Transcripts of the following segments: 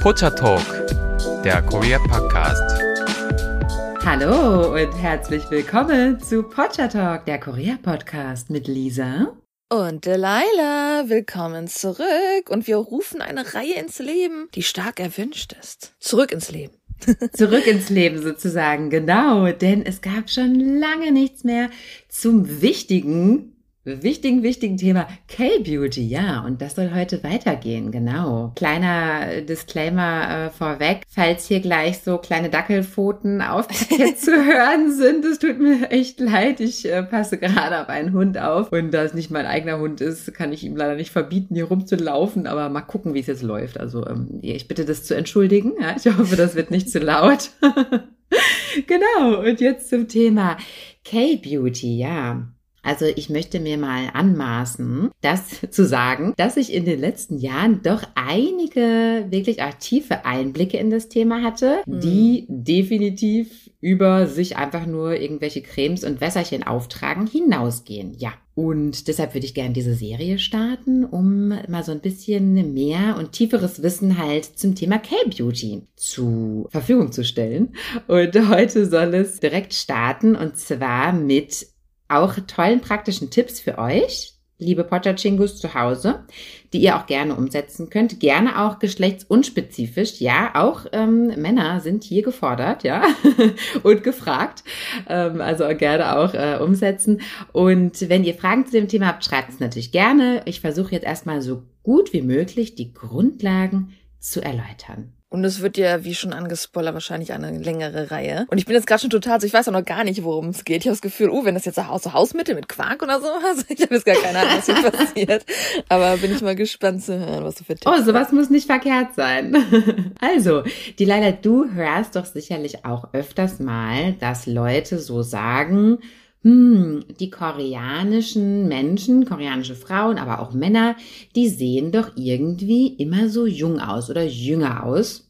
Pocha Talk, der Korea Podcast. Hallo und herzlich willkommen zu Pocha Talk, der Korea Podcast mit Lisa und Delilah, willkommen zurück. Und wir rufen eine Reihe ins Leben, die stark erwünscht ist. Zurück ins Leben. Zurück ins Leben sozusagen, genau. Denn es gab schon lange nichts mehr zum wichtigen wichtigen, wichtigen Thema K-Beauty, ja, und das soll heute weitergehen, genau. Kleiner Disclaimer äh, vorweg, falls hier gleich so kleine Dackelpfoten auf zu hören sind, es tut mir echt leid, ich äh, passe gerade auf einen Hund auf und da es nicht mein eigener Hund ist, kann ich ihm leider nicht verbieten, hier rumzulaufen, aber mal gucken, wie es jetzt läuft. Also ähm, ich bitte das zu entschuldigen, ja, ich hoffe, das wird nicht zu laut. genau, und jetzt zum Thema K-Beauty, ja. Also ich möchte mir mal anmaßen, das zu sagen, dass ich in den letzten Jahren doch einige wirklich auch tiefe Einblicke in das Thema hatte, mhm. die definitiv über sich einfach nur irgendwelche Cremes und Wässerchen auftragen hinausgehen. Ja. Und deshalb würde ich gerne diese Serie starten, um mal so ein bisschen mehr und tieferes Wissen halt zum Thema K-Beauty zur Verfügung zu stellen. Und heute soll es direkt starten und zwar mit auch tollen praktischen Tipps für euch, liebe Potterchingus zu Hause, die ihr auch gerne umsetzen könnt. Gerne auch geschlechtsunspezifisch. Ja, auch ähm, Männer sind hier gefordert, ja, und gefragt. Ähm, also gerne auch äh, umsetzen. Und wenn ihr Fragen zu dem Thema habt, schreibt es natürlich gerne. Ich versuche jetzt erstmal so gut wie möglich die Grundlagen zu erläutern. Und es wird ja, wie schon angespoilert, wahrscheinlich eine längere Reihe. Und ich bin jetzt gerade schon total, also ich weiß auch noch gar nicht, worum es geht. Ich habe das Gefühl, oh, wenn das jetzt so Hausmittel mit Quark oder so, also ich habe jetzt gar keine Ahnung, was hier passiert. Aber bin ich mal gespannt zu hören, was du für Tipps Oh, sowas muss nicht verkehrt sein. also, die leider du hörst doch sicherlich auch öfters mal, dass Leute so sagen, hm, die koreanischen Menschen, koreanische Frauen, aber auch Männer, die sehen doch irgendwie immer so jung aus oder jünger aus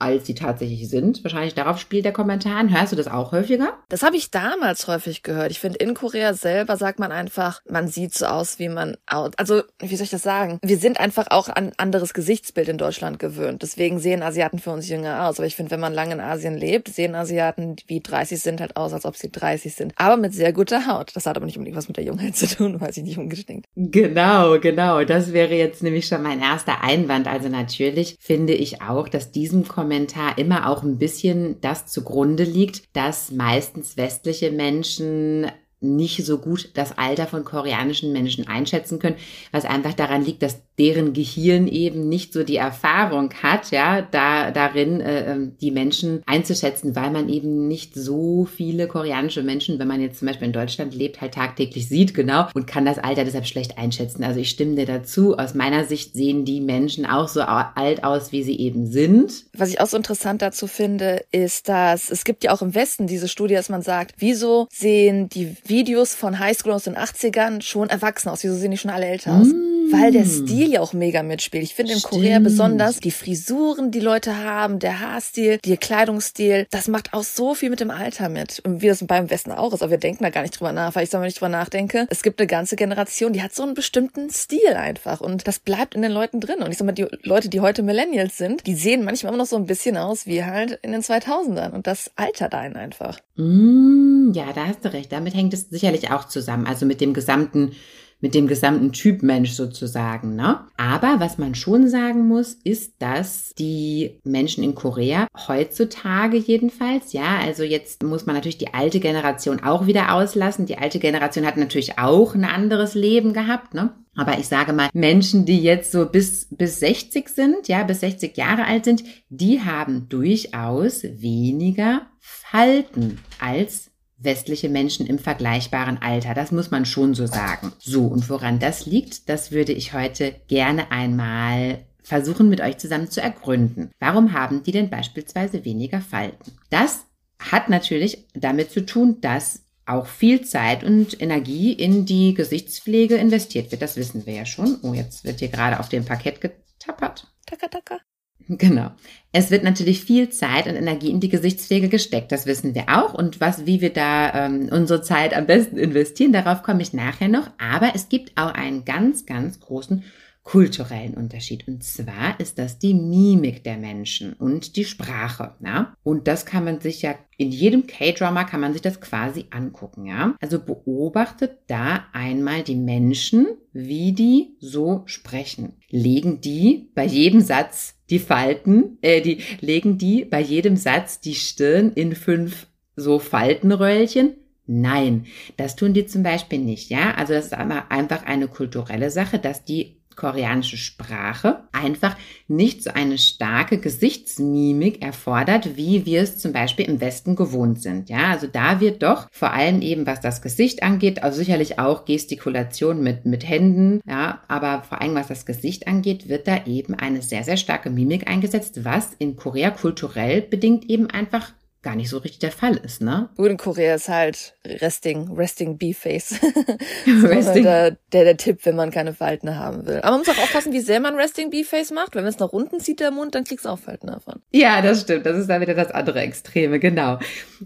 als sie tatsächlich sind. Wahrscheinlich darauf spielt der Kommentar. Hörst du das auch häufiger? Das habe ich damals häufig gehört. Ich finde, in Korea selber sagt man einfach, man sieht so aus, wie man aus. Also, wie soll ich das sagen? Wir sind einfach auch ein anderes Gesichtsbild in Deutschland gewöhnt. Deswegen sehen Asiaten für uns jünger aus. Aber ich finde, wenn man lange in Asien lebt, sehen Asiaten, wie 30 sind, halt aus, als ob sie 30 sind. Aber mit sehr guter Haut. Das hat aber nicht unbedingt was mit der Jungheit zu tun, weiß ich nicht ungestinkt. Genau, genau. Das wäre jetzt nämlich schon mein erster Einwand. Also natürlich finde ich auch, dass diesem Kommentar Kommentar immer auch ein bisschen das zugrunde liegt, dass meistens westliche Menschen nicht so gut das Alter von koreanischen Menschen einschätzen können, was einfach daran liegt, dass deren Gehirn eben nicht so die Erfahrung hat, ja, da darin äh, ähm, die Menschen einzuschätzen, weil man eben nicht so viele koreanische Menschen, wenn man jetzt zum Beispiel in Deutschland lebt, halt tagtäglich sieht, genau, und kann das Alter deshalb schlecht einschätzen. Also ich stimme dir dazu. Aus meiner Sicht sehen die Menschen auch so alt aus, wie sie eben sind. Was ich auch so interessant dazu finde, ist, dass es gibt ja auch im Westen diese Studie, dass man sagt, wieso sehen die Videos von Highschool aus den 80ern schon erwachsen aus. Wieso sehen die schon alle älter aus? Mm. Weil der Stil ja auch mega mitspielt. Ich finde in Korea besonders die Frisuren, die Leute haben, der Haarstil, der Kleidungsstil, das macht auch so viel mit dem Alter mit. Und wie das beim Westen auch ist. Aber wir denken da gar nicht drüber nach, weil ich mal nicht drüber nachdenke. Es gibt eine ganze Generation, die hat so einen bestimmten Stil einfach. Und das bleibt in den Leuten drin. Und ich sag mal, die Leute, die heute Millennials sind, die sehen manchmal immer noch so ein bisschen aus wie halt in den 2000ern. Und das altert einen einfach. Mm, ja, da hast du recht. Damit hängt es sicherlich auch zusammen. Also mit dem gesamten mit dem gesamten Typ Mensch sozusagen. Ne? Aber was man schon sagen muss, ist, dass die Menschen in Korea heutzutage jedenfalls, ja, also jetzt muss man natürlich die alte Generation auch wieder auslassen. Die alte Generation hat natürlich auch ein anderes Leben gehabt, ne? Aber ich sage mal, Menschen, die jetzt so bis, bis 60 sind, ja, bis 60 Jahre alt sind, die haben durchaus weniger Falten als westliche Menschen im vergleichbaren Alter. Das muss man schon so sagen. So, und woran das liegt, das würde ich heute gerne einmal versuchen mit euch zusammen zu ergründen. Warum haben die denn beispielsweise weniger Falten? Das hat natürlich damit zu tun, dass auch viel Zeit und Energie in die Gesichtspflege investiert wird. Das wissen wir ja schon. Oh, jetzt wird hier gerade auf dem Parkett getappert. Taka, taka. Genau. Es wird natürlich viel Zeit und Energie in die Gesichtspflege gesteckt, das wissen wir auch. Und was, wie wir da ähm, unsere Zeit am besten investieren, darauf komme ich nachher noch. Aber es gibt auch einen ganz, ganz großen kulturellen Unterschied. Und zwar ist das die Mimik der Menschen und die Sprache. Ja? Und das kann man sich ja in jedem K-Drama kann man sich das quasi angucken. Ja? Also beobachtet da einmal die Menschen, wie die so sprechen. Legen die bei jedem Satz die Falten, äh, die legen die bei jedem Satz die Stirn in fünf so Faltenröllchen Nein, das tun die zum Beispiel nicht, ja. Also das ist einfach eine kulturelle Sache, dass die koreanische Sprache einfach nicht so eine starke Gesichtsmimik erfordert, wie wir es zum Beispiel im Westen gewohnt sind. Ja, also da wird doch vor allem eben, was das Gesicht angeht, also sicherlich auch Gestikulation mit, mit Händen, ja, aber vor allem was das Gesicht angeht, wird da eben eine sehr, sehr starke Mimik eingesetzt, was in Korea kulturell bedingt eben einfach gar nicht so richtig der Fall ist, ne? Gut, in Korea ist halt Resting, Resting B-Face. resting. Der, der, der Tipp, wenn man keine Falten haben will. Aber man muss auch aufpassen, wie sehr man Resting B-Face macht. Wenn man es nach unten zieht, der Mund, dann kriegst du auch Falten davon. Ja, das stimmt. Das ist dann wieder das andere Extreme, genau.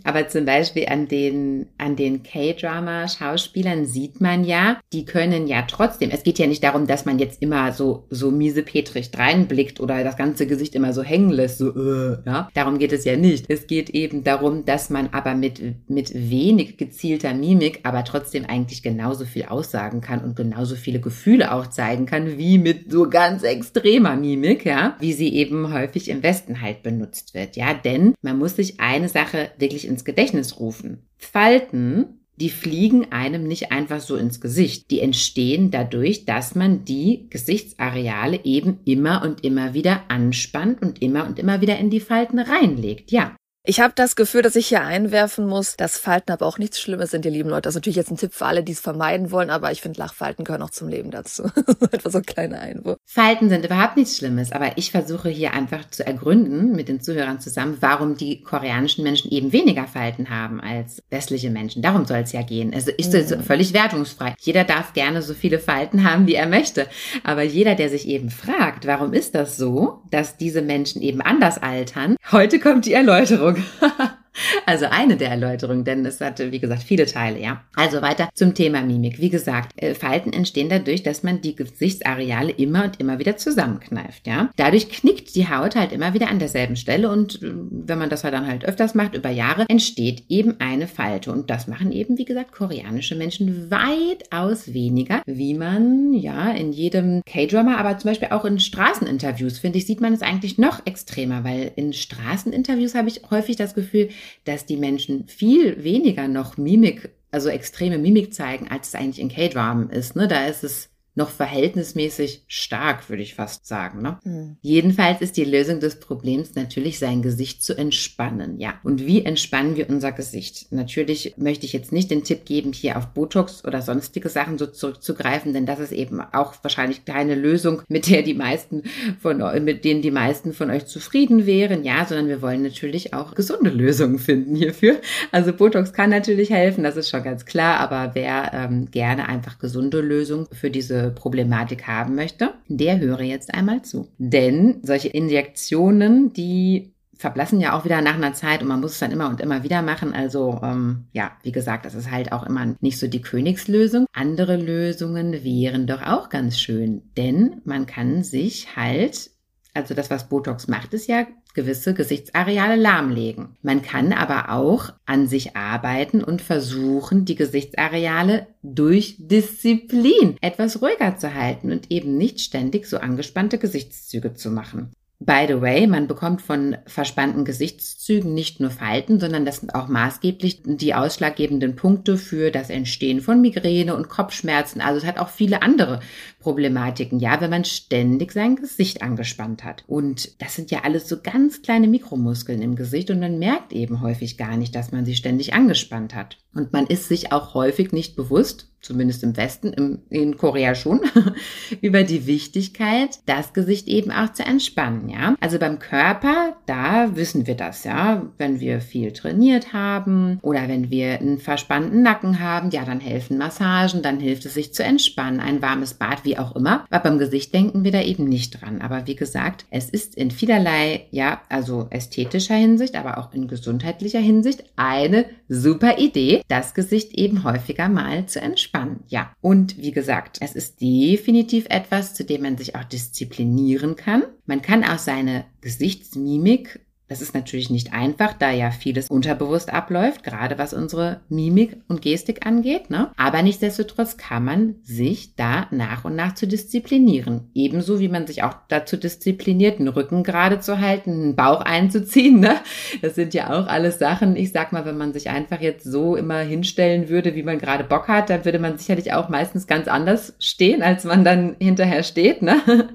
Aber zum Beispiel an den, an den K-Drama-Schauspielern sieht man ja, die können ja trotzdem, es geht ja nicht darum, dass man jetzt immer so, so miese Petrich reinblickt oder das ganze Gesicht immer so hängen lässt, so, äh, ja. Darum geht es ja nicht. Es geht eben eben darum, dass man aber mit, mit wenig gezielter Mimik aber trotzdem eigentlich genauso viel aussagen kann und genauso viele Gefühle auch zeigen kann, wie mit so ganz extremer Mimik, ja, wie sie eben häufig im Westen halt benutzt wird, ja, denn man muss sich eine Sache wirklich ins Gedächtnis rufen. Falten die fliegen einem nicht einfach so ins Gesicht. Die entstehen dadurch, dass man die Gesichtsareale eben immer und immer wieder anspannt und immer und immer wieder in die Falten reinlegt. Ja. Ich habe das Gefühl, dass ich hier einwerfen muss, dass Falten aber auch nichts Schlimmes sind, ihr lieben Leute. Das ist natürlich jetzt ein Tipp für alle, die es vermeiden wollen, aber ich finde, Lachfalten gehören auch zum Leben dazu. Etwa so ein kleiner Einwurf. Falten sind überhaupt nichts Schlimmes, aber ich versuche hier einfach zu ergründen mit den Zuhörern zusammen, warum die koreanischen Menschen eben weniger Falten haben als westliche Menschen. Darum soll es ja gehen. Also ist mhm. völlig wertungsfrei. Jeder darf gerne so viele Falten haben, wie er möchte. Aber jeder, der sich eben fragt, warum ist das so, dass diese Menschen eben anders altern, heute kommt die Erläuterung. dog. Also eine der Erläuterungen, denn es hatte, wie gesagt, viele Teile, ja. Also weiter zum Thema Mimik. Wie gesagt, äh, Falten entstehen dadurch, dass man die Gesichtsareale immer und immer wieder zusammenkneift, ja. Dadurch knickt die Haut halt immer wieder an derselben Stelle und äh, wenn man das halt dann halt öfters macht, über Jahre, entsteht eben eine Falte. Und das machen eben, wie gesagt, koreanische Menschen weitaus weniger, wie man, ja, in jedem K-Drama, aber zum Beispiel auch in Straßeninterviews, finde ich, sieht man es eigentlich noch extremer, weil in Straßeninterviews habe ich häufig das Gefühl, dass die Menschen viel weniger noch Mimik, also extreme Mimik zeigen, als es eigentlich in K-Dramen ist. Ne? Da ist es noch verhältnismäßig stark, würde ich fast sagen. Ne? Mhm. Jedenfalls ist die Lösung des Problems natürlich, sein Gesicht zu entspannen. Ja. Und wie entspannen wir unser Gesicht? Natürlich möchte ich jetzt nicht den Tipp geben, hier auf Botox oder sonstige Sachen so zurückzugreifen, denn das ist eben auch wahrscheinlich keine Lösung, mit der die meisten von mit denen die meisten von euch zufrieden wären. Ja, sondern wir wollen natürlich auch gesunde Lösungen finden hierfür. Also Botox kann natürlich helfen, das ist schon ganz klar, aber wer ähm, gerne einfach gesunde Lösungen für diese Problematik haben möchte, der höre jetzt einmal zu. Denn solche Injektionen, die verblassen ja auch wieder nach einer Zeit und man muss es dann immer und immer wieder machen. Also ähm, ja, wie gesagt, das ist halt auch immer nicht so die Königslösung. Andere Lösungen wären doch auch ganz schön, denn man kann sich halt, also das, was Botox macht, ist ja gewisse Gesichtsareale lahmlegen. Man kann aber auch an sich arbeiten und versuchen, die Gesichtsareale durch Disziplin etwas ruhiger zu halten und eben nicht ständig so angespannte Gesichtszüge zu machen. By the way, man bekommt von verspannten Gesichtszügen nicht nur Falten, sondern das sind auch maßgeblich die ausschlaggebenden Punkte für das Entstehen von Migräne und Kopfschmerzen. Also es hat auch viele andere Problematiken, ja, wenn man ständig sein Gesicht angespannt hat. Und das sind ja alles so ganz kleine Mikromuskeln im Gesicht und man merkt eben häufig gar nicht, dass man sie ständig angespannt hat. Und man ist sich auch häufig nicht bewusst, zumindest im Westen, im, in Korea schon, über die Wichtigkeit, das Gesicht eben auch zu entspannen, ja. Also beim Körper, da wissen wir das, ja. Wenn wir viel trainiert haben oder wenn wir einen verspannten Nacken haben, ja, dann helfen Massagen, dann hilft es sich zu entspannen, ein warmes Bad, wie auch immer. Aber beim Gesicht denken wir da eben nicht dran. Aber wie gesagt, es ist in vielerlei, ja, also ästhetischer Hinsicht, aber auch in gesundheitlicher Hinsicht eine super Idee, das Gesicht eben häufiger mal zu entspannen. Ja. Und wie gesagt, es ist definitiv etwas, zu dem man sich auch disziplinieren kann. Man kann auch seine Gesichtsmimik das ist natürlich nicht einfach, da ja vieles unterbewusst abläuft, gerade was unsere Mimik und Gestik angeht. Ne? Aber nichtsdestotrotz kann man sich da nach und nach zu disziplinieren. Ebenso wie man sich auch dazu diszipliniert, einen Rücken gerade zu halten, einen Bauch einzuziehen. Ne? Das sind ja auch alles Sachen. Ich sag mal, wenn man sich einfach jetzt so immer hinstellen würde, wie man gerade Bock hat, dann würde man sicherlich auch meistens ganz anders stehen, als man dann hinterher steht. Ne?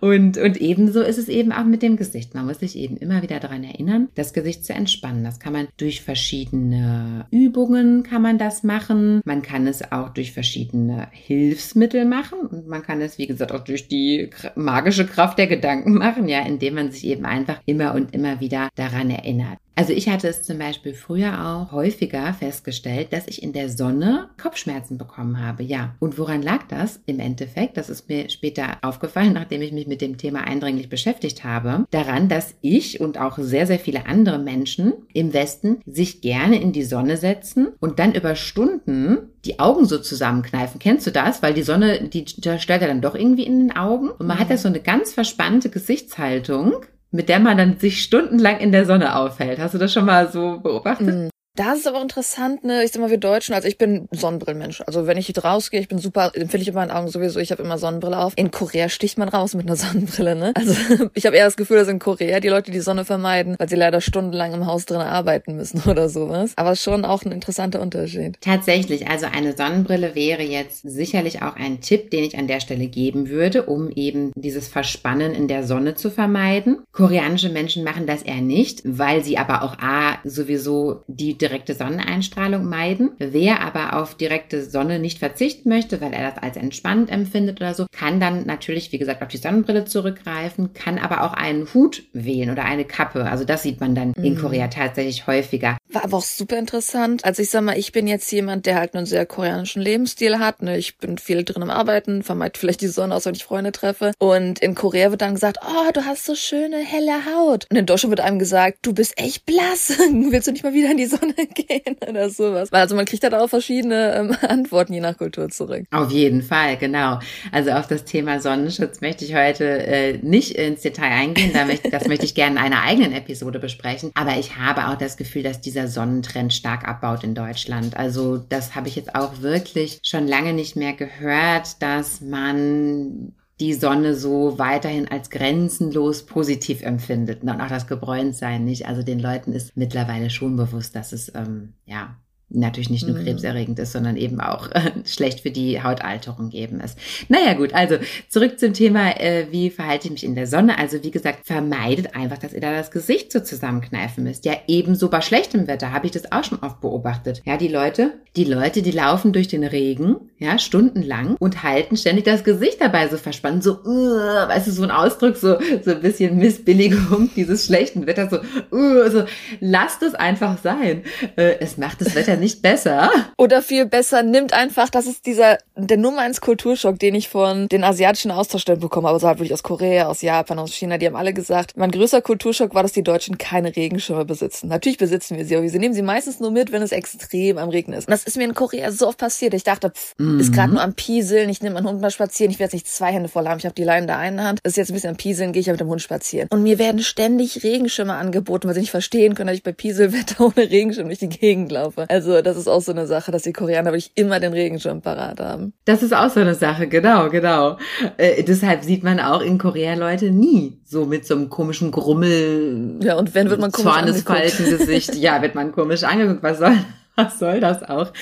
Und, und ebenso ist es eben auch mit dem Gesicht. Man muss sich eben immer wieder wieder daran erinnern, das Gesicht zu entspannen. Das kann man durch verschiedene Übungen kann man das machen. Man kann es auch durch verschiedene Hilfsmittel machen und man kann es, wie gesagt, auch durch die magische Kraft der Gedanken machen, ja, indem man sich eben einfach immer und immer wieder daran erinnert. Also ich hatte es zum Beispiel früher auch häufiger festgestellt, dass ich in der Sonne Kopfschmerzen bekommen habe. Ja. Und woran lag das im Endeffekt? Das ist mir später aufgefallen, nachdem ich mich mit dem Thema eindringlich beschäftigt habe. Daran, dass ich und auch sehr, sehr viele andere Menschen im Westen sich gerne in die Sonne setzen und dann über Stunden die Augen so zusammenkneifen. Kennst du das? Weil die Sonne, die stellt ja dann doch irgendwie in den Augen. Und man hat ja so eine ganz verspannte Gesichtshaltung mit der man dann sich stundenlang in der Sonne aufhält. Hast du das schon mal so beobachtet? Das ist aber interessant, ne? Ich sag mal, wir Deutschen, also ich bin Sonnenbrillenmensch. Also wenn ich rausgehe, ich bin super, empfehle ich in meinen Augen sowieso, ich habe immer Sonnenbrille auf. In Korea sticht man raus mit einer Sonnenbrille, ne? Also ich habe eher das Gefühl, dass in Korea die Leute die Sonne vermeiden, weil sie leider stundenlang im Haus drin arbeiten müssen oder sowas. Aber schon auch ein interessanter Unterschied. Tatsächlich, also eine Sonnenbrille wäre jetzt sicherlich auch ein Tipp, den ich an der Stelle geben würde, um eben dieses Verspannen in der Sonne zu vermeiden. Koreanische Menschen machen das eher nicht, weil sie aber auch A, sowieso die direkte Sonneneinstrahlung meiden. Wer aber auf direkte Sonne nicht verzichten möchte, weil er das als entspannend empfindet oder so, kann dann natürlich, wie gesagt, auf die Sonnenbrille zurückgreifen, kann aber auch einen Hut wählen oder eine Kappe. Also das sieht man dann mhm. in Korea tatsächlich häufiger. War aber auch super interessant. Also ich sag mal, ich bin jetzt jemand, der halt einen sehr koreanischen Lebensstil hat. Ne? Ich bin viel drin am Arbeiten, vermeide vielleicht die Sonne aus, wenn ich Freunde treffe. Und in Korea wird dann gesagt, oh, du hast so schöne helle Haut. Und in Deutschland wird einem gesagt, du bist echt blass. Willst du nicht mal wieder in die Sonne gehen oder sowas? Also man kriegt da auch verschiedene ähm, Antworten je nach Kultur zurück. Auf jeden Fall, genau. Also auf das Thema Sonnenschutz möchte ich heute äh, nicht ins Detail eingehen. Da möchte, das möchte ich gerne in einer eigenen Episode besprechen. Aber ich habe auch das Gefühl, dass dieser Sonnentrend stark abbaut in Deutschland. Also das habe ich jetzt auch wirklich schon lange nicht mehr gehört, dass man die Sonne so weiterhin als grenzenlos positiv empfindet und auch das Gebräuntsein nicht. Also den Leuten ist mittlerweile schon bewusst, dass es ähm, ja natürlich nicht nur mhm. krebserregend ist, sondern eben auch äh, schlecht für die Hautalterung geben ist. Naja gut, also zurück zum Thema, äh, wie verhalte ich mich in der Sonne? Also wie gesagt, vermeidet einfach, dass ihr da das Gesicht so zusammenkneifen müsst. Ja, ebenso bei schlechtem Wetter habe ich das auch schon oft beobachtet. Ja, die Leute, die Leute, die laufen durch den Regen, ja, stundenlang und halten ständig das Gesicht dabei so verspannt, so, uh, weißt du, so ein Ausdruck, so, so ein bisschen Missbilligung dieses schlechten Wetters, so, uh, so, lasst es einfach sein. Äh, es macht das Wetter nicht besser. Oder viel besser, nimmt einfach, das ist dieser, der Nummer eins Kulturschock, den ich von den asiatischen Austauschstellen bekomme, also halt wirklich aus Korea, aus Japan, aus China, die haben alle gesagt, mein größter Kulturschock war, dass die Deutschen keine Regenschirme besitzen. Natürlich besitzen wir sie, aber wir nehmen sie meistens nur mit, wenn es extrem am Regnen ist. Und das ist mir in Korea so oft passiert. Ich dachte, pff, mhm. ist gerade nur am Pieseln, ich nehme meinen Hund mal spazieren, ich werde jetzt nicht zwei Hände voll haben, ich habe die Leine in der einen Hand, das ist jetzt ein bisschen am Pieseln, gehe ich ja mit dem Hund spazieren. Und mir werden ständig Regenschirme angeboten, weil sie nicht verstehen können, dass ich bei Pieselwetter ohne Regenschirm durch die Gegend laufe. Also das ist auch so eine Sache, dass die Koreaner wirklich immer den Regenschirm parat haben. Das ist auch so eine Sache, genau, genau. Äh, deshalb sieht man auch in Korea Leute nie so mit so einem komischen Grummel. Ja, und wenn wird man komisch Zornesfaltengesicht. ja, wird man komisch angeguckt. Was soll was soll das auch?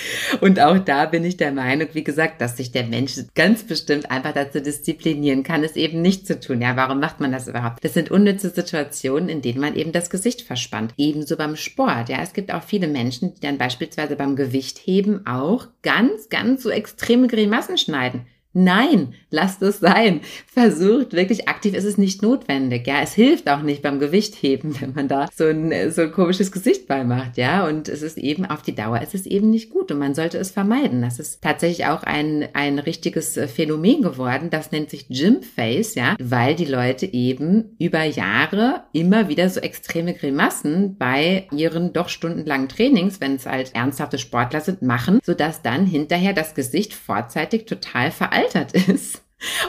Und auch da bin ich der Meinung, wie gesagt, dass sich der Mensch ganz bestimmt einfach dazu disziplinieren kann, es eben nicht zu tun. Ja, warum macht man das überhaupt? Das sind unnütze Situationen, in denen man eben das Gesicht verspannt. Ebenso beim Sport. Ja, es gibt auch viele Menschen, die dann beispielsweise beim Gewichtheben auch ganz, ganz so extreme Grimassen schneiden. Nein, lasst es sein. Versucht wirklich aktiv, ist es nicht notwendig, ja. Es hilft auch nicht beim Gewichtheben, wenn man da so ein, so ein komisches Gesicht bei macht, ja. Und es ist eben auf die Dauer, es ist eben nicht gut und man sollte es vermeiden. Das ist tatsächlich auch ein, ein richtiges äh, Phänomen geworden. Das nennt sich Gym Face, ja, weil die Leute eben über Jahre immer wieder so extreme Grimassen bei ihren doch stundenlangen Trainings, wenn es halt ernsthafte Sportler sind, machen, sodass dann hinterher das Gesicht vorzeitig total veraltet gealtert ist.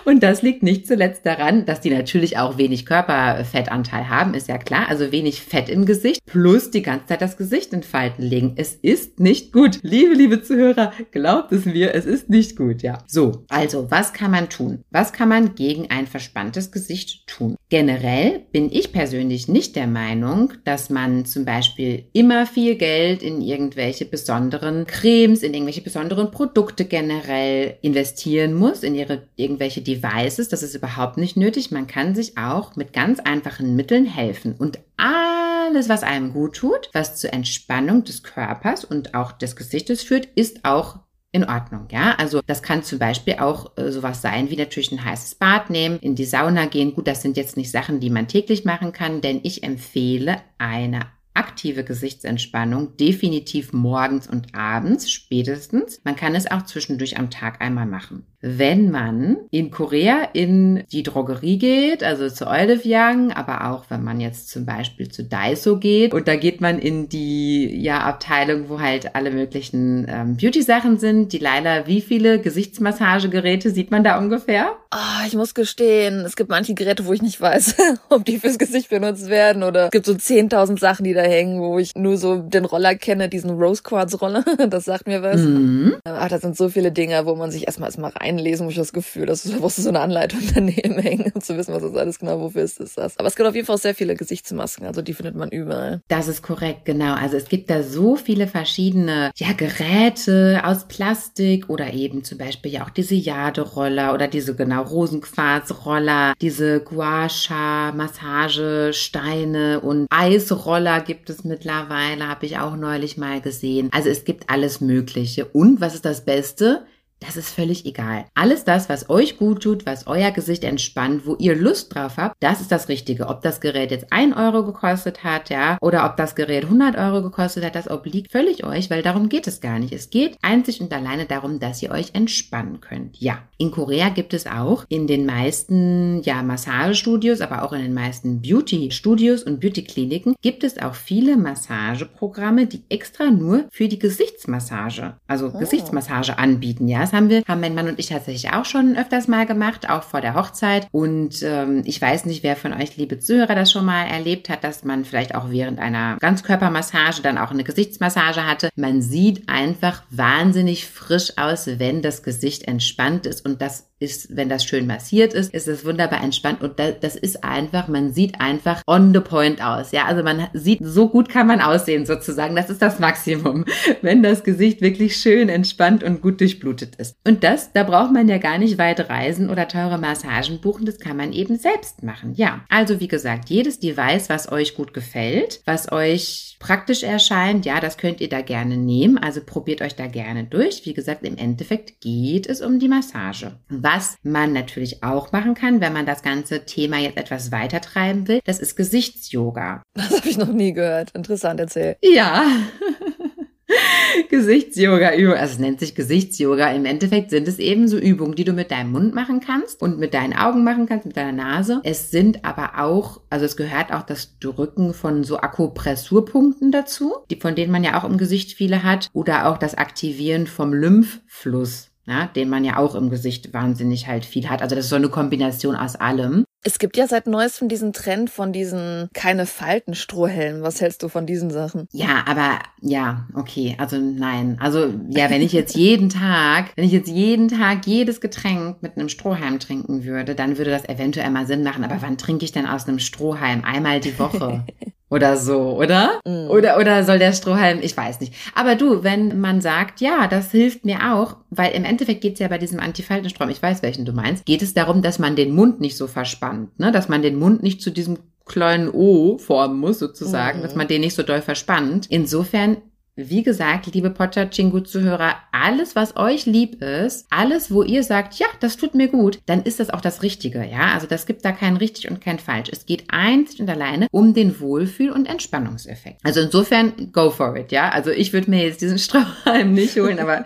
Und das liegt nicht zuletzt daran, dass die natürlich auch wenig Körperfettanteil haben, ist ja klar. Also wenig Fett im Gesicht plus die ganze Zeit das Gesicht in Falten legen. Es ist nicht gut. Liebe, liebe Zuhörer, glaubt es mir, es ist nicht gut, ja. So, also was kann man tun? Was kann man gegen ein verspanntes Gesicht tun? Generell bin ich persönlich nicht der Meinung, dass man zum Beispiel immer viel Geld in irgendwelche besonderen Cremes, in irgendwelche besonderen Produkte generell investieren muss, in ihre irgendwelche Devices. Das ist überhaupt nicht nötig. Man kann sich auch mit ganz einfachen Mitteln helfen und alles, was einem gut tut, was zur Entspannung des Körpers und auch des Gesichtes führt, ist auch in Ordnung, ja. Also das kann zum Beispiel auch äh, sowas sein, wie natürlich ein heißes Bad nehmen, in die Sauna gehen. Gut, das sind jetzt nicht Sachen, die man täglich machen kann, denn ich empfehle eine aktive Gesichtsentspannung definitiv morgens und abends spätestens. Man kann es auch zwischendurch am Tag einmal machen wenn man in Korea in die Drogerie geht, also zu Olive Young, aber auch wenn man jetzt zum Beispiel zu Daiso geht und da geht man in die ja Abteilung, wo halt alle möglichen ähm, Beauty-Sachen sind. Die Leila, wie viele Gesichtsmassagegeräte sieht man da ungefähr? Oh, ich muss gestehen, es gibt manche Geräte, wo ich nicht weiß, ob die fürs Gesicht benutzt werden oder es gibt so 10.000 Sachen, die da hängen, wo ich nur so den Roller kenne, diesen Rose Quartz Roller. Das sagt mir was. Mhm. Ach, das sind so viele Dinge, wo man sich erstmal erstmal rein einlesen, wo ich das Gefühl, dass du brauchst so eine Anleitung daneben hängen, um zu wissen, was das alles genau wofür ist, das. Aber es gibt auf jeden Fall sehr viele Gesichtsmasken, also die findet man überall. Das ist korrekt, genau. Also es gibt da so viele verschiedene ja, Geräte aus Plastik oder eben zum Beispiel ja auch diese Jade-Roller oder diese genau Rosenquarz-Roller, diese Guasha, Massage, Steine und Eisroller gibt es mittlerweile, habe ich auch neulich mal gesehen. Also es gibt alles Mögliche. Und was ist das Beste? Das ist völlig egal. Alles das, was euch gut tut, was euer Gesicht entspannt, wo ihr Lust drauf habt, das ist das Richtige. Ob das Gerät jetzt ein Euro gekostet hat, ja, oder ob das Gerät 100 Euro gekostet hat, das obliegt völlig euch, weil darum geht es gar nicht. Es geht einzig und alleine darum, dass ihr euch entspannen könnt. Ja, in Korea gibt es auch in den meisten, ja, Massagestudios, aber auch in den meisten Beauty-Studios und Beauty-Kliniken gibt es auch viele Massageprogramme, die extra nur für die Gesichtsmassage, also oh. Gesichtsmassage anbieten, ja. Das haben wir, haben mein Mann und ich tatsächlich auch schon öfters mal gemacht, auch vor der Hochzeit. Und ähm, ich weiß nicht, wer von euch, liebe Zuhörer, das schon mal erlebt hat, dass man vielleicht auch während einer Ganzkörpermassage dann auch eine Gesichtsmassage hatte. Man sieht einfach wahnsinnig frisch aus, wenn das Gesicht entspannt ist. Und das ist, wenn das schön massiert ist, ist es wunderbar entspannt. Und das ist einfach, man sieht einfach on the point aus. Ja, also man sieht, so gut kann man aussehen sozusagen. Das ist das Maximum, wenn das Gesicht wirklich schön entspannt und gut durchblutet ist. Und das, da braucht man ja gar nicht weit reisen oder teure Massagen buchen, das kann man eben selbst machen. Ja, also wie gesagt, jedes Device, was euch gut gefällt, was euch praktisch erscheint, ja, das könnt ihr da gerne nehmen. Also probiert euch da gerne durch. Wie gesagt, im Endeffekt geht es um die Massage. Was man natürlich auch machen kann, wenn man das ganze Thema jetzt etwas weiter treiben will, das ist Gesichtsyoga. Das habe ich noch nie gehört. Interessant erzählt. Ja. Gesichtsyoga-Übung, also es nennt sich Gesichtsyoga. Im Endeffekt sind es eben so Übungen, die du mit deinem Mund machen kannst und mit deinen Augen machen kannst, mit deiner Nase. Es sind aber auch, also es gehört auch das Drücken von so Akupressurpunkten dazu, die, von denen man ja auch im Gesicht viele hat, oder auch das Aktivieren vom Lymphfluss ja, den man ja auch im Gesicht wahnsinnig halt viel hat. Also das ist so eine Kombination aus allem. Es gibt ja seit neuestem diesen Trend von diesen keine Falten Strohhelmen. Was hältst du von diesen Sachen? Ja, aber ja, okay, also nein. Also ja, wenn ich jetzt jeden Tag, wenn ich jetzt jeden Tag jedes Getränk mit einem Strohhalm trinken würde, dann würde das eventuell mal Sinn machen. Aber wann trinke ich denn aus einem Strohhalm? Einmal die Woche. oder so, oder? Mm. Oder, oder soll der Strohhalm, ich weiß nicht. Aber du, wenn man sagt, ja, das hilft mir auch, weil im Endeffekt geht es ja bei diesem Antifaltenstrom, ich weiß, welchen du meinst, geht es darum, dass man den Mund nicht so verspannt, ne? dass man den Mund nicht zu diesem kleinen O formen muss, sozusagen, mm. dass man den nicht so doll verspannt. Insofern wie gesagt, liebe Potter-Chingu-Zuhörer, alles, was euch lieb ist, alles, wo ihr sagt, ja, das tut mir gut, dann ist das auch das Richtige, ja. Also das gibt da kein richtig und kein falsch. Es geht einzig und alleine um den Wohlfühl- und Entspannungseffekt. Also insofern, go for it, ja. Also ich würde mir jetzt diesen Strohhalm nicht holen, aber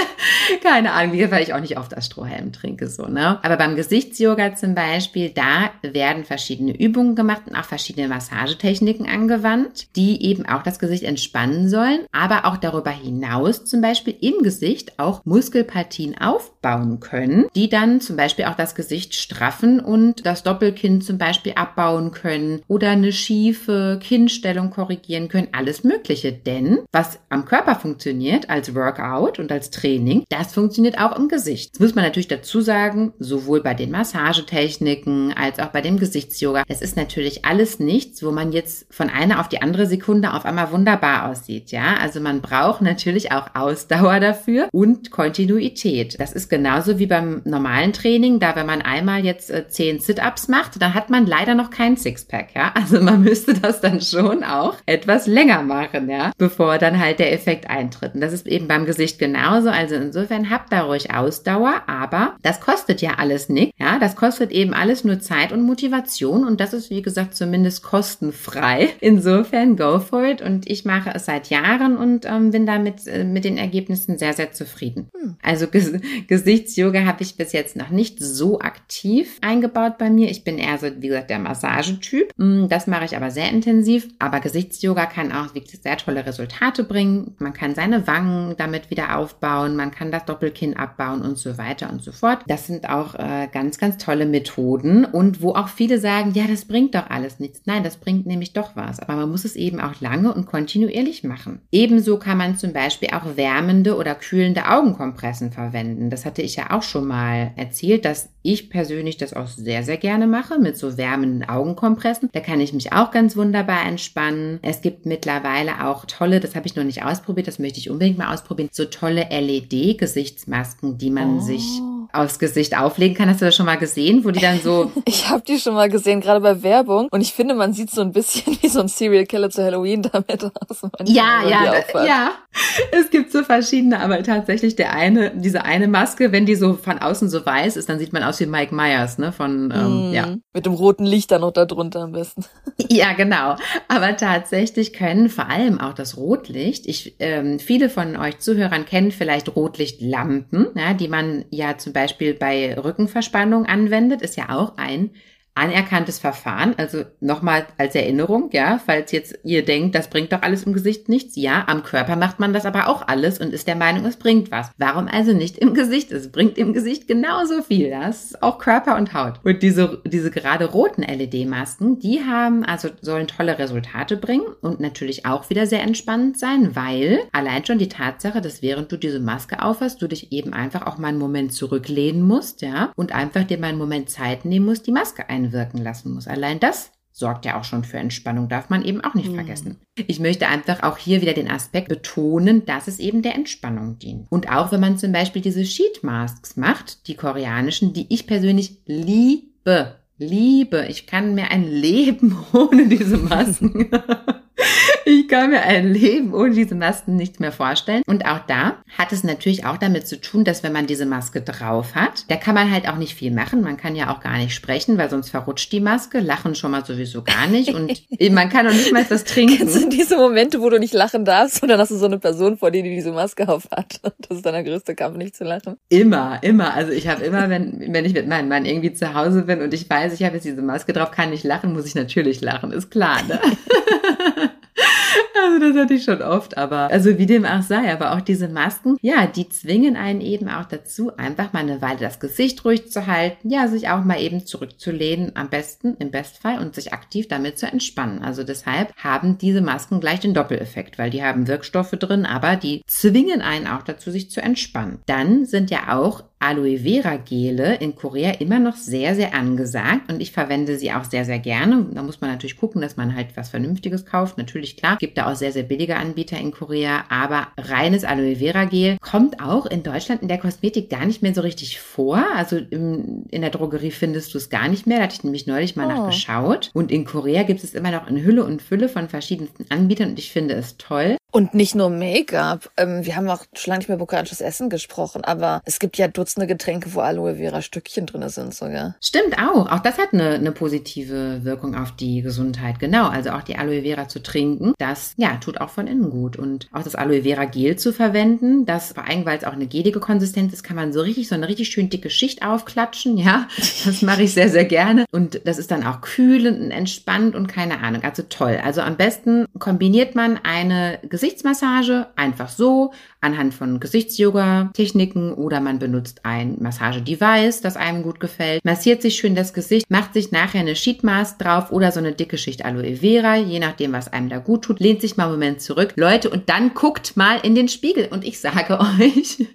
keine Ahnung, weil ich auch nicht oft das Strohhalm trinke, so, ne. Aber beim Gesichtsyoga zum Beispiel, da werden verschiedene Übungen gemacht und auch verschiedene Massagetechniken angewandt, die eben auch das Gesicht entspannen sollen aber auch darüber hinaus zum Beispiel im Gesicht auch Muskelpartien aufbauen können, die dann zum Beispiel auch das Gesicht straffen und das Doppelkinn zum Beispiel abbauen können oder eine schiefe Kinnstellung korrigieren können, alles Mögliche. Denn was am Körper funktioniert als Workout und als Training, das funktioniert auch im Gesicht. Das muss man natürlich dazu sagen, sowohl bei den Massagetechniken als auch bei dem Gesichtsyoga. Es ist natürlich alles nichts, wo man jetzt von einer auf die andere Sekunde auf einmal wunderbar aussieht, ja. Also man braucht natürlich auch Ausdauer dafür und Kontinuität. Das ist genauso wie beim normalen Training. Da, wenn man einmal jetzt äh, zehn Sit-ups macht, dann hat man leider noch kein Sixpack, ja. Also man müsste das dann schon auch etwas länger machen, ja, bevor dann halt der Effekt eintritt. Und das ist eben beim Gesicht genauso. Also insofern habt da ruhig Ausdauer, aber das kostet ja alles nichts, ja. Das kostet eben alles nur Zeit und Motivation und das ist, wie gesagt, zumindest kostenfrei. Insofern go for it und ich mache es seit Jahren Jahren und ähm, bin damit äh, mit den Ergebnissen sehr, sehr zufrieden. Hm. Also Ges Gesichtsyoga habe ich bis jetzt noch nicht so aktiv eingebaut bei mir. Ich bin eher so, wie gesagt, der Massagetyp. Hm, das mache ich aber sehr intensiv. Aber Gesichtsyoga kann auch wirklich sehr tolle Resultate bringen. Man kann seine Wangen damit wieder aufbauen, man kann das Doppelkinn abbauen und so weiter und so fort. Das sind auch äh, ganz, ganz tolle Methoden und wo auch viele sagen, ja, das bringt doch alles nichts. Nein, das bringt nämlich doch was. Aber man muss es eben auch lange und kontinuierlich machen. Ebenso kann man zum Beispiel auch wärmende oder kühlende Augenkompressen verwenden. Das hatte ich ja auch schon mal erzählt, dass ich persönlich das auch sehr, sehr gerne mache mit so wärmenden Augenkompressen. Da kann ich mich auch ganz wunderbar entspannen. Es gibt mittlerweile auch tolle, das habe ich noch nicht ausprobiert, das möchte ich unbedingt mal ausprobieren, so tolle LED-Gesichtsmasken, die man oh. sich aufs Gesicht auflegen kann. Hast du das schon mal gesehen, wo die dann so... ich habe die schon mal gesehen, gerade bei Werbung. Und ich finde, man sieht so ein bisschen wie so ein Serial Killer zu Halloween damit aus. Ja, ja, ja. Es gibt so verschiedene, aber tatsächlich der eine, diese eine Maske, wenn die so von außen so weiß ist, dann sieht man aus wie Mike Myers, ne? Von, ähm, mm, ja. Mit dem roten Licht dann noch da drunter am besten. ja, genau. Aber tatsächlich können vor allem auch das Rotlicht, ich, ähm, viele von euch Zuhörern kennen vielleicht Rotlichtlampen, ja, die man ja zum Beispiel Beispiel bei Rückenverspannung anwendet, ist ja auch ein anerkanntes Verfahren. Also nochmal als Erinnerung, ja, falls jetzt ihr denkt, das bringt doch alles im Gesicht nichts. Ja, am Körper macht man das aber auch alles und ist der Meinung, es bringt was. Warum also nicht im Gesicht? Es bringt im Gesicht genauso viel. Das ist auch Körper und Haut. Und diese, diese gerade roten LED-Masken, die haben, also sollen tolle Resultate bringen und natürlich auch wieder sehr entspannend sein, weil allein schon die Tatsache, dass während du diese Maske aufhast, du dich eben einfach auch mal einen Moment zurücklehnen musst, ja, und einfach dir mal einen Moment Zeit nehmen musst, die Maske ein einwirken lassen muss. Allein das sorgt ja auch schon für Entspannung, darf man eben auch nicht mhm. vergessen. Ich möchte einfach auch hier wieder den Aspekt betonen, dass es eben der Entspannung dient. Und auch wenn man zum Beispiel diese Sheet Masks macht, die koreanischen, die ich persönlich liebe, liebe. Ich kann mir ein Leben ohne diese Masken. Ich kann mir ein Leben ohne diese Masken nicht mehr vorstellen. Und auch da hat es natürlich auch damit zu tun, dass wenn man diese Maske drauf hat, da kann man halt auch nicht viel machen. Man kann ja auch gar nicht sprechen, weil sonst verrutscht die Maske. Lachen schon mal sowieso gar nicht. Und man kann auch nicht mal was trinken. Kennst du diese Momente, wo du nicht lachen darfst und dann hast du so eine Person vor dir, die diese Maske auf hat? Das ist dann der größte Kampf, nicht zu lachen. Immer, immer. Also ich habe immer, wenn, wenn ich mit meinem Mann irgendwie zu Hause bin und ich weiß, ich habe jetzt diese Maske drauf, kann ich lachen, muss ich natürlich lachen. Ist klar, ne? Also das hatte ich schon oft, aber also wie dem auch sei, aber auch diese Masken, ja, die zwingen einen eben auch dazu, einfach mal eine Weile das Gesicht ruhig zu halten, ja, sich auch mal eben zurückzulehnen, am besten, im Bestfall und sich aktiv damit zu entspannen. Also deshalb haben diese Masken gleich den Doppeleffekt, weil die haben Wirkstoffe drin, aber die zwingen einen auch dazu, sich zu entspannen. Dann sind ja auch Aloe Vera Gele in Korea immer noch sehr, sehr angesagt und ich verwende sie auch sehr, sehr gerne. Da muss man natürlich gucken, dass man halt was Vernünftiges kauft. Natürlich, klar, gibt da auch sehr, sehr billige Anbieter in Korea, aber reines Aloe Vera Gel kommt auch in Deutschland in der Kosmetik gar nicht mehr so richtig vor. Also im, in der Drogerie findest du es gar nicht mehr. Da hatte ich nämlich neulich mal oh. nachgeschaut. Und in Korea gibt es immer noch in Hülle und Fülle von verschiedensten Anbietern und ich finde es toll. Und nicht nur Make-up. Ähm, wir haben auch schon lange nicht mehr koreanisches Essen gesprochen, aber es gibt ja Dutzende Getränke, wo Aloe Vera Stückchen drin sind sogar. Stimmt auch. Auch das hat eine, eine positive Wirkung auf die Gesundheit. Genau. Also auch die Aloe Vera zu trinken, das ja tut auch von innen gut. Und auch das Aloe Vera Gel zu verwenden, das vor allem, weil es auch eine gelige Konsistenz ist, kann man so richtig so eine richtig schön dicke Schicht aufklatschen. Ja, das mache ich sehr, sehr gerne. Und das ist dann auch kühlend und entspannt und keine Ahnung. Also toll. Also am besten kombiniert man eine Gesichtsmassage einfach so anhand von Gesichtsyoga-Techniken oder man benutzt ein Massagedevice, das einem gut gefällt, massiert sich schön das Gesicht, macht sich nachher eine Sheetmask drauf oder so eine dicke Schicht Aloe Vera, je nachdem, was einem da gut tut, lehnt sich mal einen Moment zurück. Leute, und dann guckt mal in den Spiegel und ich sage euch,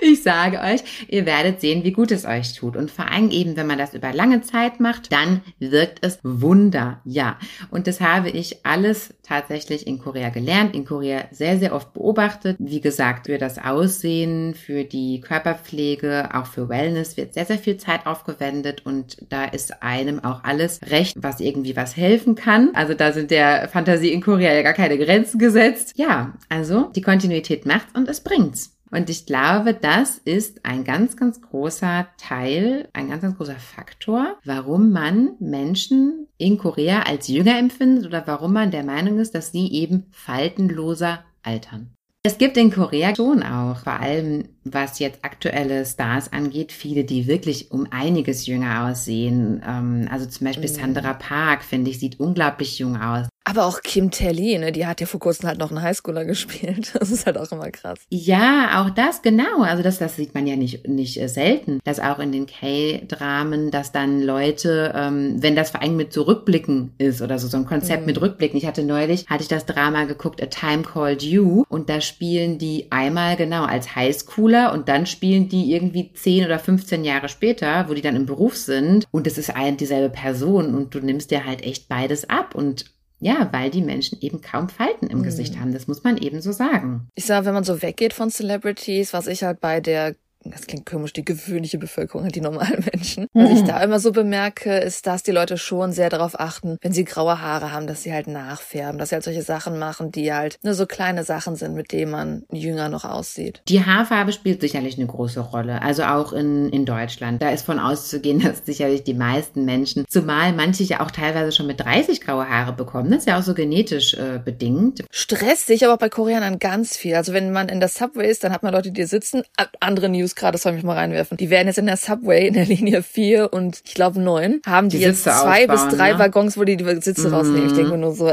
ich sage euch, ihr werdet sehen, wie gut es euch tut. Und vor allem eben, wenn man das über lange Zeit macht, dann wirkt es Wunder. Ja. Und das habe ich alles tatsächlich in Korea gelernt, in Korea sehr, sehr oft beobachtet. Wie gesagt, für das Aussehen, für die Körperpflege, auch für Wellness wird sehr, sehr viel Zeit aufgewendet und da ist einem auch alles recht, was irgendwie was helfen kann. Also da sind der Fantasie in Korea ja gar keine Grenzen gesetzt. Ja, also die Kontinuität macht's und es bringt's. Und ich glaube, das ist ein ganz, ganz großer Teil, ein ganz, ganz großer Faktor, warum man Menschen in Korea als jünger empfindet oder warum man der Meinung ist, dass sie eben faltenloser altern. Es gibt in Korea schon auch, vor allem was jetzt aktuelle Stars angeht, viele, die wirklich um einiges jünger aussehen. Ähm, also zum Beispiel mhm. Sandra Park, finde ich, sieht unglaublich jung aus. Aber auch Kim Telly, ne, die hat ja vor kurzem halt noch einen Highschooler gespielt. Das ist halt auch immer krass. Ja, auch das, genau. Also das, das sieht man ja nicht, nicht äh, selten. Dass auch in den K-Dramen, dass dann Leute, ähm, wenn das vor allem mit so Rückblicken ist oder so, so ein Konzept mhm. mit Rückblicken. Ich hatte neulich, hatte ich das Drama geguckt, A Time Called You. Und da spielen die einmal genau als Highschooler und dann spielen die irgendwie 10 oder 15 Jahre später, wo die dann im Beruf sind. Und es ist ein dieselbe Person und du nimmst dir halt echt beides ab. Und ja, weil die Menschen eben kaum Falten im mhm. Gesicht haben. Das muss man eben so sagen. Ich sage, wenn man so weggeht von Celebrities, was ich halt bei der das klingt komisch, die gewöhnliche Bevölkerung, halt die normalen Menschen. Was ich da immer so bemerke, ist, dass die Leute schon sehr darauf achten, wenn sie graue Haare haben, dass sie halt nachfärben, dass sie halt solche Sachen machen, die halt nur so kleine Sachen sind, mit denen man jünger noch aussieht. Die Haarfarbe spielt sicherlich eine große Rolle, also auch in, in Deutschland. Da ist von auszugehen, dass sicherlich die meisten Menschen, zumal manche ja auch teilweise schon mit 30 graue Haare bekommen, das ist ja auch so genetisch äh, bedingt. Stresst sich aber auch bei Koreanern ganz viel. Also wenn man in der Subway ist, dann hat man Leute, die sitzen, andere News gerade, das soll ich mal reinwerfen. Die werden jetzt in der Subway in der Linie 4 und ich glaube 9, haben die, die jetzt zwei bis drei ne? Waggons, wo die die Sitze mhm. rausnehmen. Ich denke nur so,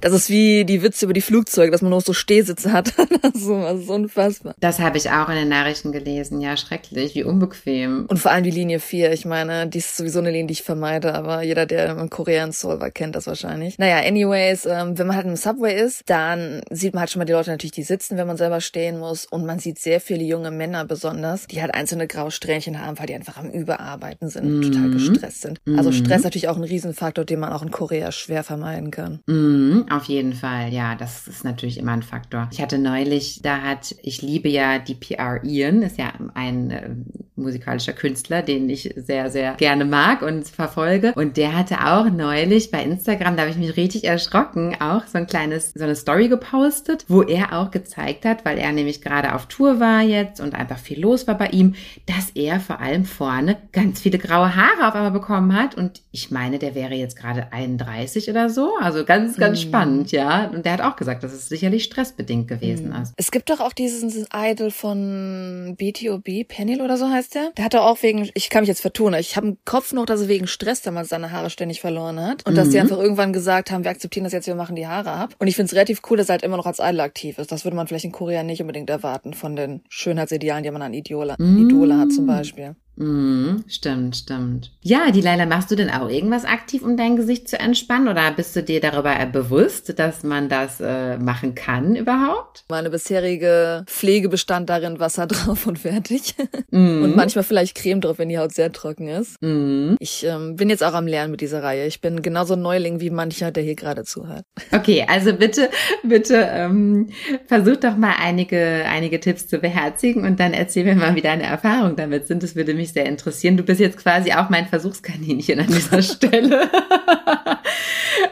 das ist wie die Witze über die Flugzeuge, dass man nur so Stehsitze hat. das, ist so, das ist unfassbar. Das habe ich auch in den Nachrichten gelesen. Ja, schrecklich, wie unbequem. Und vor allem die Linie 4. Ich meine, die ist sowieso eine Linie, die ich vermeide, aber jeder, der in Korea in Seoul war, kennt das wahrscheinlich. Naja, anyways, ähm, wenn man halt im Subway ist, dann sieht man halt schon mal die Leute natürlich, die sitzen, wenn man selber stehen muss. Und man sieht sehr viele junge Männer besonders, die halt einzelne graue Strähnchen haben, weil die einfach am Überarbeiten sind und mhm. total gestresst sind. Also mhm. Stress natürlich auch ein Riesenfaktor, den man auch in Korea schwer vermeiden kann. Mhm, auf jeden Fall, ja, das ist natürlich immer ein Faktor. Ich hatte neulich, da hat, ich liebe ja die PR Ian, ist ja ein äh, musikalischer Künstler, den ich sehr, sehr gerne mag und verfolge. Und der hatte auch neulich bei Instagram, da habe ich mich richtig erschrocken, auch so ein kleines, so eine Story gepostet, wo er auch gezeigt hat, weil er nämlich gerade auf Tour war jetzt und einfach viel los war bei ihm, dass er vor allem vorne ganz viele graue Haare auf einmal bekommen hat. Und ich meine, der wäre jetzt gerade 31 oder so. Also ganz, ganz mhm. spannend, ja. Und der hat auch gesagt, dass es sicherlich stressbedingt gewesen mhm. ist. Es gibt doch auch diesen Idol von BTOB, Penny oder so heißt der. Der hatte auch wegen, ich kann mich jetzt vertun, ich habe im Kopf noch, dass er wegen Stress damals seine Haare ständig verloren hat. Und mhm. dass die einfach irgendwann gesagt haben, wir akzeptieren das jetzt, wir machen die Haare ab. Und ich finde es relativ cool, dass er halt immer noch als Idol aktiv ist. Das würde man vielleicht in Korea nicht unbedingt erwarten von den Schönheitsidealen, die man an Idole. Idole hat zum Beispiel. Mm, stimmt, stimmt. Ja, die Leila, machst du denn auch irgendwas aktiv, um dein Gesicht zu entspannen? Oder bist du dir darüber bewusst, dass man das äh, machen kann überhaupt? Meine bisherige Pflege bestand darin, Wasser drauf und fertig. Mm. Und manchmal vielleicht Creme drauf, wenn die Haut sehr trocken ist. Mm. Ich ähm, bin jetzt auch am Lernen mit dieser Reihe. Ich bin genauso Neuling wie mancher, der hier gerade zuhört. Okay, also bitte, bitte ähm, versuch doch mal einige, einige Tipps zu beherzigen und dann erzähl mir mal, wie deine Erfahrungen damit sind. Das würde mich mich sehr interessieren. Du bist jetzt quasi auch mein Versuchskaninchen an dieser Stelle.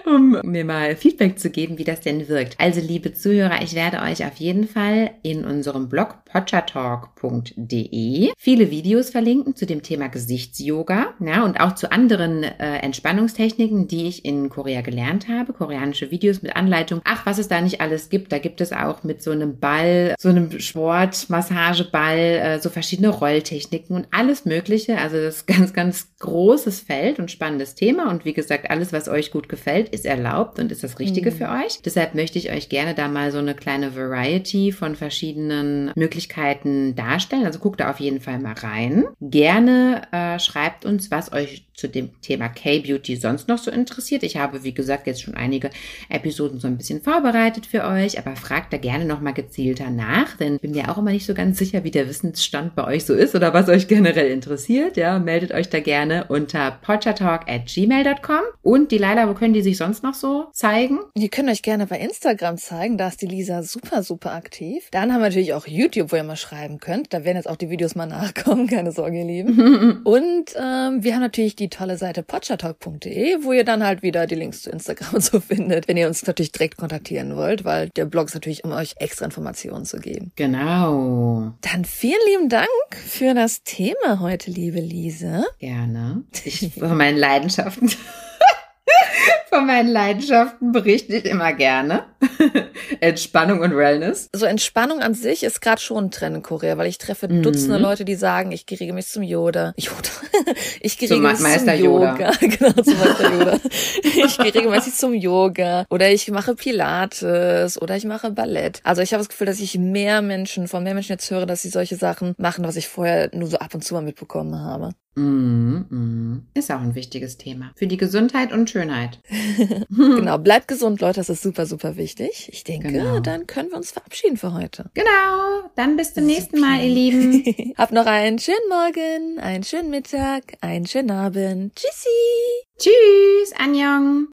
Um mir mal Feedback zu geben, wie das denn wirkt. Also, liebe Zuhörer, ich werde euch auf jeden Fall in unserem Blog potchatalk.de viele Videos verlinken zu dem Thema Gesichtsyoga, ja, und auch zu anderen äh, Entspannungstechniken, die ich in Korea gelernt habe. Koreanische Videos mit Anleitung. Ach, was es da nicht alles gibt. Da gibt es auch mit so einem Ball, so einem Sportmassageball, äh, so verschiedene Rolltechniken und alles Mögliche. Also das ist ganz, ganz großes Feld und spannendes Thema. Und wie gesagt, alles, was euch gut gefällt, ist erlaubt und ist das Richtige mhm. für euch. Deshalb möchte ich euch gerne da mal so eine kleine Variety von verschiedenen Möglichkeiten darstellen. Also guckt da auf jeden Fall mal rein. Gerne äh, schreibt uns, was euch zu dem Thema K-Beauty sonst noch so interessiert. Ich habe, wie gesagt, jetzt schon einige Episoden so ein bisschen vorbereitet für euch, aber fragt da gerne nochmal gezielter nach, denn ich bin mir auch immer nicht so ganz sicher, wie der Wissensstand bei euch so ist oder was euch generell interessiert. Ja, meldet euch da gerne unter podchatalk at gmail.com. Und die Leila, wo können die sich sonst noch so zeigen? Die können euch gerne bei Instagram zeigen, da ist die Lisa super, super aktiv. Dann haben wir natürlich auch YouTube, wo ihr mal schreiben könnt. Da werden jetzt auch die Videos mal nachkommen, keine Sorge, ihr Lieben. Und ähm, wir haben natürlich die tolle Seite potchatalk.de, wo ihr dann halt wieder die Links zu Instagram und so findet, wenn ihr uns natürlich direkt kontaktieren wollt, weil der Blog ist natürlich, um euch extra Informationen zu geben. Genau. Dann vielen lieben Dank für das Thema heute, liebe Lise. Gerne. Ich von meinen Leidenschaften. Von meinen Leidenschaften berichte ich immer gerne. Entspannung und Wellness. So Entspannung an sich ist gerade schon ein Trend in Korea, weil ich treffe mhm. Dutzende Leute, die sagen, ich gehe regelmäßig zum Yoda. Yoda. Ich gehe regelmäßig Meister zum Yoga. Yoda. genau, zum Meister Yoda. Ich gehe regelmäßig zum Yoga. Oder ich mache Pilates. Oder ich mache Ballett. Also ich habe das Gefühl, dass ich mehr Menschen, von mehr Menschen jetzt höre, dass sie solche Sachen machen, was ich vorher nur so ab und zu mal mitbekommen habe. Mm, mm. Ist auch ein wichtiges Thema. Für die Gesundheit und Schönheit. genau, bleibt gesund, Leute, das ist super, super wichtig. Ich denke, genau. dann können wir uns verabschieden für heute. Genau, dann bis zum nächsten Mal, ihr Lieben. Habt noch einen schönen Morgen, einen schönen Mittag, einen schönen Abend. Tschüssi. Tschüss, Anjong.